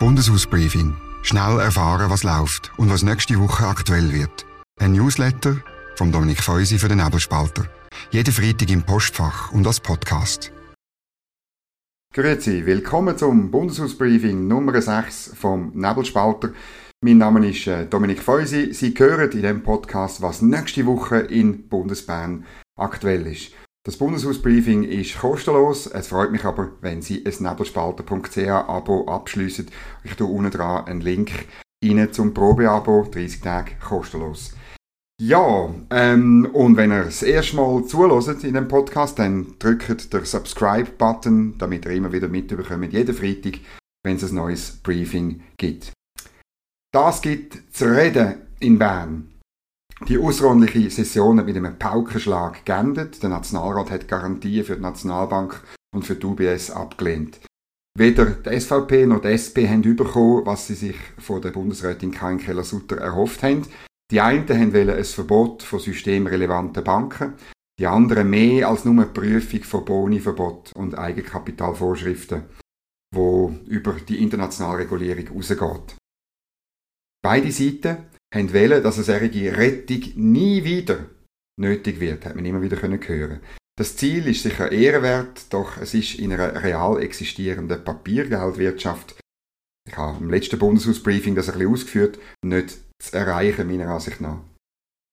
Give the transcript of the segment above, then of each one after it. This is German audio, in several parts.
Bundeshausbriefing. Schnell erfahren, was läuft und was nächste Woche aktuell wird. Ein Newsletter vom Dominik Feusi für den Nebelspalter. Jeden Freitag im Postfach und als Podcast. Grüezi, willkommen zum Bundeshausbriefing Nummer 6 vom Nebelspalter. Mein Name ist äh, Dominik Feusi. Sie hören in diesem Podcast, was nächste Woche in Bundesbern aktuell ist. Das Bundeshausbriefing ist kostenlos. Es freut mich aber, wenn Sie ein nebelspalter.ch Abo abschließen. Ich tue unten dran einen Link rein zum Probeabo, 30 Tage kostenlos. Ja, ähm, und wenn ihr das erste Mal zuhört in dem Podcast, dann drückt der Subscribe-Button, damit ihr immer wieder mitbekommt, jeden Freitag, wenn es ein neues Briefing gibt. Das gibt zu reden in Bern. Die außerordentliche Session mit einem Paukenschlag geendet. Der Nationalrat hat Garantien für die Nationalbank und für die UBS abgelehnt. Weder die SVP noch die SP haben bekommen, was sie sich von der Bundesrätin Karin Keller-Sutter erhofft haben. Die einen wollen ein Verbot von systemrelevanten Banken, die anderen mehr als nur eine Prüfung von Boniverbot und Eigenkapitalvorschriften, wo über die internationale Regulierung rausgeht. Beide Seiten haben wollen, dass eine solche Rettung nie wieder nötig wird, hat man immer wieder hören Das Ziel ist sicher ehrenwert, doch es ist in einer real existierenden Papiergeldwirtschaft, ich habe im letzten Bundeshausbriefing das ein bisschen ausgeführt, nicht zu erreichen, meiner Ansicht nach.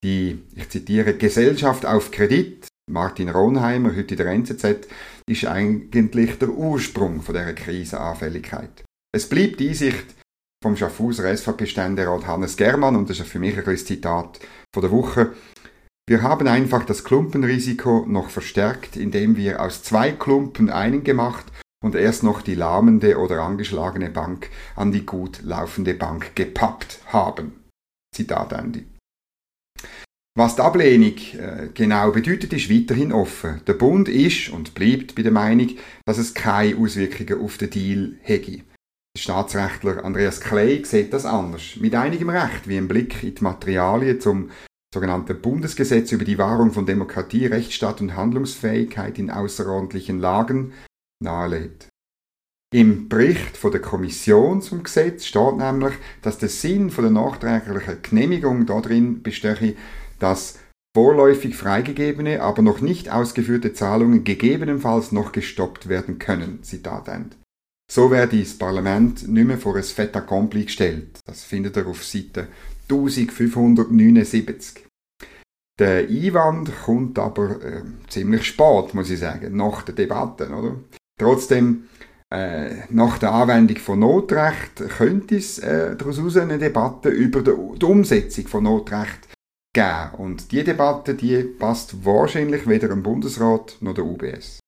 Die, ich zitiere, Gesellschaft auf Kredit, Martin Ronheimer, heute in der NZZ, ist eigentlich der Ursprung von dieser Krisenanfälligkeit. Es bleibt die Einsicht, vom Schaffhauser SVP-Ständerat Hannes Germann und das ist für mich ein Zitat von der Woche. Wir haben einfach das Klumpenrisiko noch verstärkt, indem wir aus zwei Klumpen einen gemacht und erst noch die lahmende oder angeschlagene Bank an die gut laufende Bank gepappt haben. Zitat Ende. Was die Ablehnung äh, genau bedeutet, ist weiterhin offen. Der Bund ist und bleibt bei der Meinung, dass es keine Auswirkungen auf den Deal hätte. Staatsrechtler Andreas Kley sieht das anders. Mit einigem Recht, wie ein Blick in die Materialien zum sogenannten Bundesgesetz über die Wahrung von Demokratie, Rechtsstaat und Handlungsfähigkeit in außerordentlichen Lagen nahelegt. Im Bericht von der Kommission zum Gesetz steht nämlich, dass der Sinn von der nachträglichen Genehmigung darin bestehe, dass vorläufig freigegebene, aber noch nicht ausgeführte Zahlungen gegebenenfalls noch gestoppt werden können. Zitat Ende. So werde das Parlament nicht mehr vor ein Fait accompli gestellt. Das findet ihr auf Seite 1579. Der Einwand kommt aber äh, ziemlich spät, muss ich sagen, nach der Debatte. Oder? Trotzdem, äh, nach der Anwendung von Notrecht könnte es äh, daraus eine Debatte über die, die Umsetzung von Notrecht geben. Und die Debatte die passt wahrscheinlich weder dem Bundesrat noch der UBS.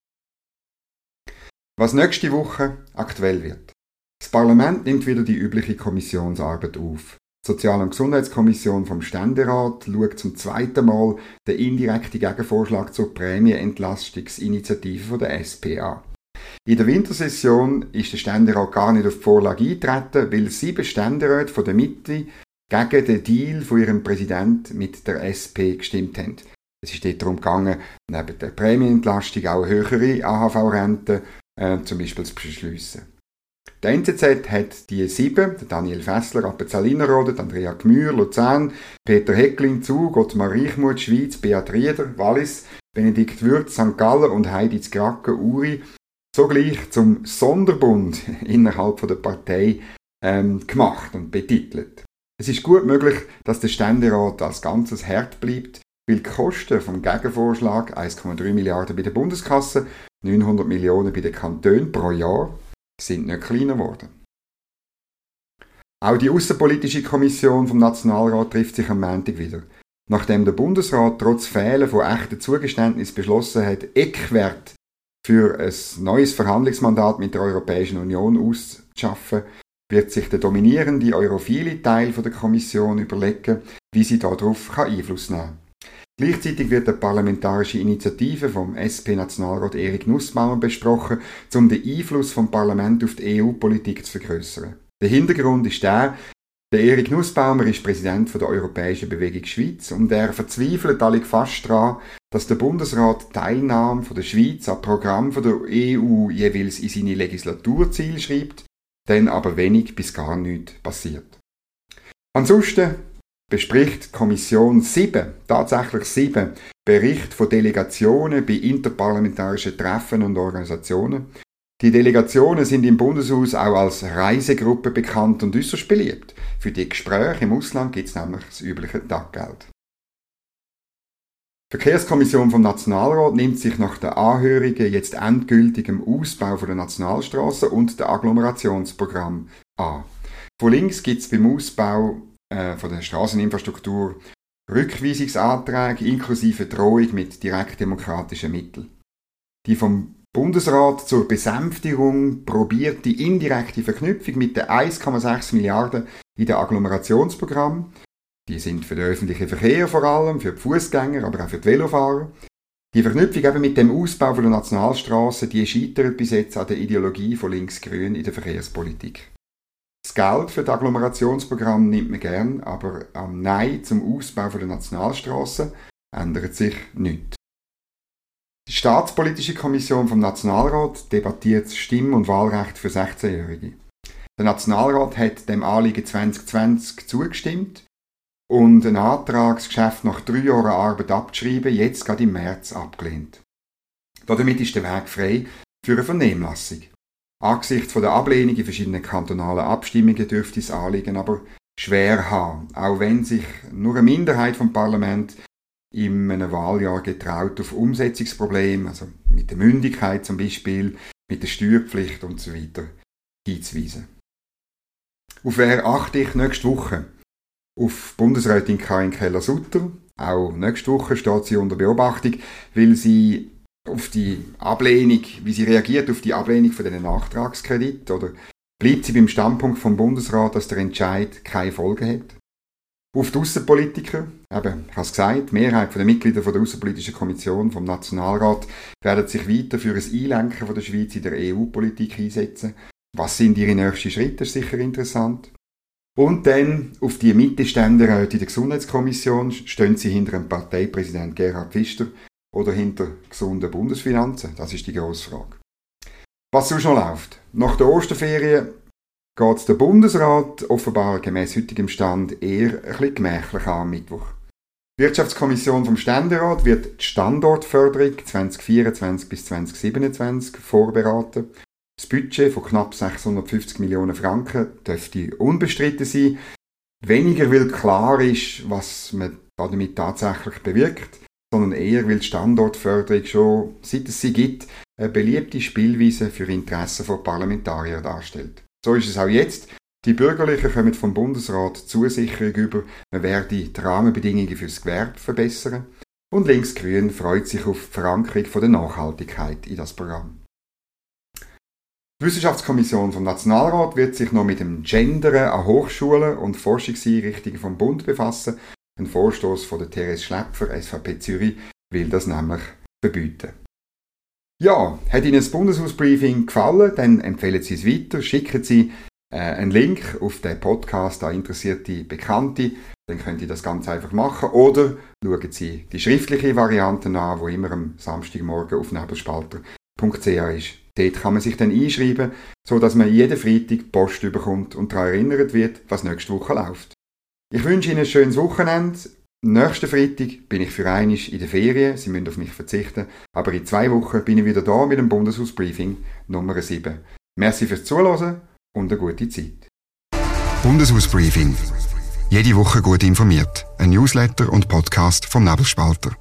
Was nächste Woche aktuell wird. Das Parlament nimmt wieder die übliche Kommissionsarbeit auf. Die Sozial- und Gesundheitskommission vom Ständerat schaut zum zweiten Mal den indirekten Gegenvorschlag zur Prämienentlastungsinitiative der SPA. In der Wintersession ist der Ständerat gar nicht auf die Vorlage eingetreten, weil sieben Ständeräte von der Mitte gegen den Deal von ihrem Präsident mit der SP gestimmt haben. Es ist dort darum gegangen, neben der Prämienentlastung auch höhere AHV-Rente äh, zum Beispiel zu beschliessen. Der NZZ hat die sieben, Daniel Fessler, Appenzell Innerrhoden, Andrea Gmür, Luzern, Peter Hecklin, Zug, Ottmar Reichmuth, Schweiz, Beat Rieder, Wallis, Benedikt Würz, St. Gallen und Heidi Zgracken, Uri, sogleich zum Sonderbund innerhalb der Partei ähm, gemacht und betitelt. Es ist gut möglich, dass der Ständerat als Ganzes hart bleibt, weil die Kosten vom Gegenvorschlag 1,3 Milliarden bei der Bundeskasse 900 Millionen bei den Kantonen pro Jahr sind nicht kleiner geworden. Auch die Außenpolitische Kommission vom Nationalrat trifft sich am Montag wieder. Nachdem der Bundesrat trotz Fehlen von echten Zugeständnissen beschlossen hat, Eckwert für ein neues Verhandlungsmandat mit der Europäischen Union auszuschaffen, wird sich der dominierende europhile Teil der Kommission überlegen, wie sie darauf Einfluss nehmen kann. Gleichzeitig wird eine parlamentarische Initiative vom SP-Nationalrat Erik Nussbaumer besprochen, um den Einfluss vom Parlament auf die EU-Politik zu vergrößern. Der Hintergrund ist der, der Erik Nussbaumer ist Präsident der Europäischen Bewegung Schweiz und er verzweifelt alle fast daran, dass der Bundesrat Teilnahme von der Schweiz am Programm der EU jeweils in seine Legislaturziele schreibt, dann aber wenig bis gar nichts passiert. Ansonsten bespricht Kommission 7, tatsächlich 7, Bericht von Delegationen bei interparlamentarischen Treffen und Organisationen. Die Delegationen sind im Bundeshaus auch als Reisegruppe bekannt und äußerst beliebt. Für die Gespräche im Ausland gibt es nämlich das übliche Taggeld. Die Verkehrskommission vom Nationalrat nimmt sich nach den Anhörungen jetzt endgültig im Ausbau der Nationalstraße und der Agglomerationsprogramm an. Von links gibt es beim Ausbau äh, von der Straßeninfrastruktur Rückweisungsanträge inklusive Drohung mit direktdemokratischen Mitteln. Die vom Bundesrat zur Besänftigung probiert die indirekte Verknüpfung mit den 1,6 Milliarden in den Agglomerationsprogramm. Die sind für den öffentlichen Verkehr vor allem, für die Fußgänger, aber auch für die Velofahrer. Die Verknüpfung eben mit dem Ausbau der Nationalstraße, die scheitert bis jetzt an der Ideologie von Links-Grün in der Verkehrspolitik. Das Geld für das Agglomerationsprogramm nimmt man gern, aber am Nein zum Ausbau der Nationalstraße ändert sich nichts. Die Staatspolitische Kommission vom Nationalrat debattiert das Stimm- und Wahlrecht für 16-Jährige. Der Nationalrat hat dem Anliegen 2020 zugestimmt und ein Antragsgeschäft nach drei Jahren Arbeit abzuschreiben, jetzt gerade im März abgelehnt. Damit ist der Weg frei für eine Vernehmlassung. Angesichts der Ablehnung in verschiedenen kantonalen Abstimmungen dürfte das Anliegen aber schwer haben, auch wenn sich nur eine Minderheit vom Parlament in einem Wahljahr getraut, auf Umsetzungsprobleme, also mit der Mündigkeit zum Beispiel, mit der Steuerpflicht und so weiter, hinzuweisen. Auf wer achte ich nächste Woche? Auf Bundesrätin Karin Keller-Sutter. Auch nächste Woche steht sie unter Beobachtung, weil sie auf die Ablehnung, wie sie reagiert auf die Ablehnung von diesen Nachtragskredit oder bleibt sie beim Standpunkt vom Bundesrat, dass der Entscheid keine Folge hat? Auf die Außenpolitiker, eben, ich habe es gesagt, die Mehrheit der Mitglieder der Außenpolitischen Kommission vom Nationalrat werden sich weiter für ein Einlenken der Schweiz in der EU-Politik einsetzen. Was sind ihre nächsten Schritte, das ist sicher interessant. Und dann auf die Mittelständeräte in der Gesundheitskommission stehen sie hinter dem Parteipräsident Gerhard Pfister oder hinter gesunden Bundesfinanzen? Das ist die grosse Frage. Was sonst noch läuft? Nach der Osterferien geht der Bundesrat offenbar gemäß heutigem Stand eher ein bisschen gemächlich an am Mittwoch. Die Wirtschaftskommission vom Ständerat wird die Standortförderung 2024 bis 2027 vorberaten. Das Budget von knapp 650 Millionen Franken dürfte unbestritten sein. Weniger, weil klar ist, was man damit tatsächlich bewirkt, sondern eher, weil die Standortförderung schon, seit es sie gibt, eine beliebte Spielweise für Interessen von Parlamentariern darstellt. So ist es auch jetzt. Die Bürgerlichen kommen vom Bundesrat Zusicherung über, man werde die Rahmenbedingungen fürs Gewerbe verbessern. Und Linksgrün freut sich auf die Verankerung von der Nachhaltigkeit in das Programm. Die Wissenschaftskommission vom Nationalrat wird sich noch mit dem Gendern an Hochschulen und Forschungseinrichtungen vom Bund befassen. Ein Vorstoß von der Therese Schläpfer, SVP Zürich, will das nämlich verbieten. Ja, hat Ihnen das Bundeshausbriefing gefallen, dann empfehlen Sie es weiter, schicken Sie äh, einen Link auf den Podcast an interessierte Bekannte, dann können Sie das ganz einfach machen oder schauen Sie die schriftliche Variante an, wo immer am Samstagmorgen auf nebelspalter.ch ist. Dort kann man sich dann einschreiben, so dass man jeden Freitag Post bekommt und daran erinnert wird, was nächste Woche läuft. Ich wünsche Ihnen ein schönes Wochenende Nächsten Freitag bin ich für einisch in der Ferien, Sie müssen auf mich verzichten, aber in zwei Wochen bin ich wieder da mit dem Bundeshausbriefing Nummer 7. Merci fürs Zuhören und eine gute Zeit. Bundeshausbriefing. Jede Woche gut informiert. Ein Newsletter und Podcast vom Nebelspalter.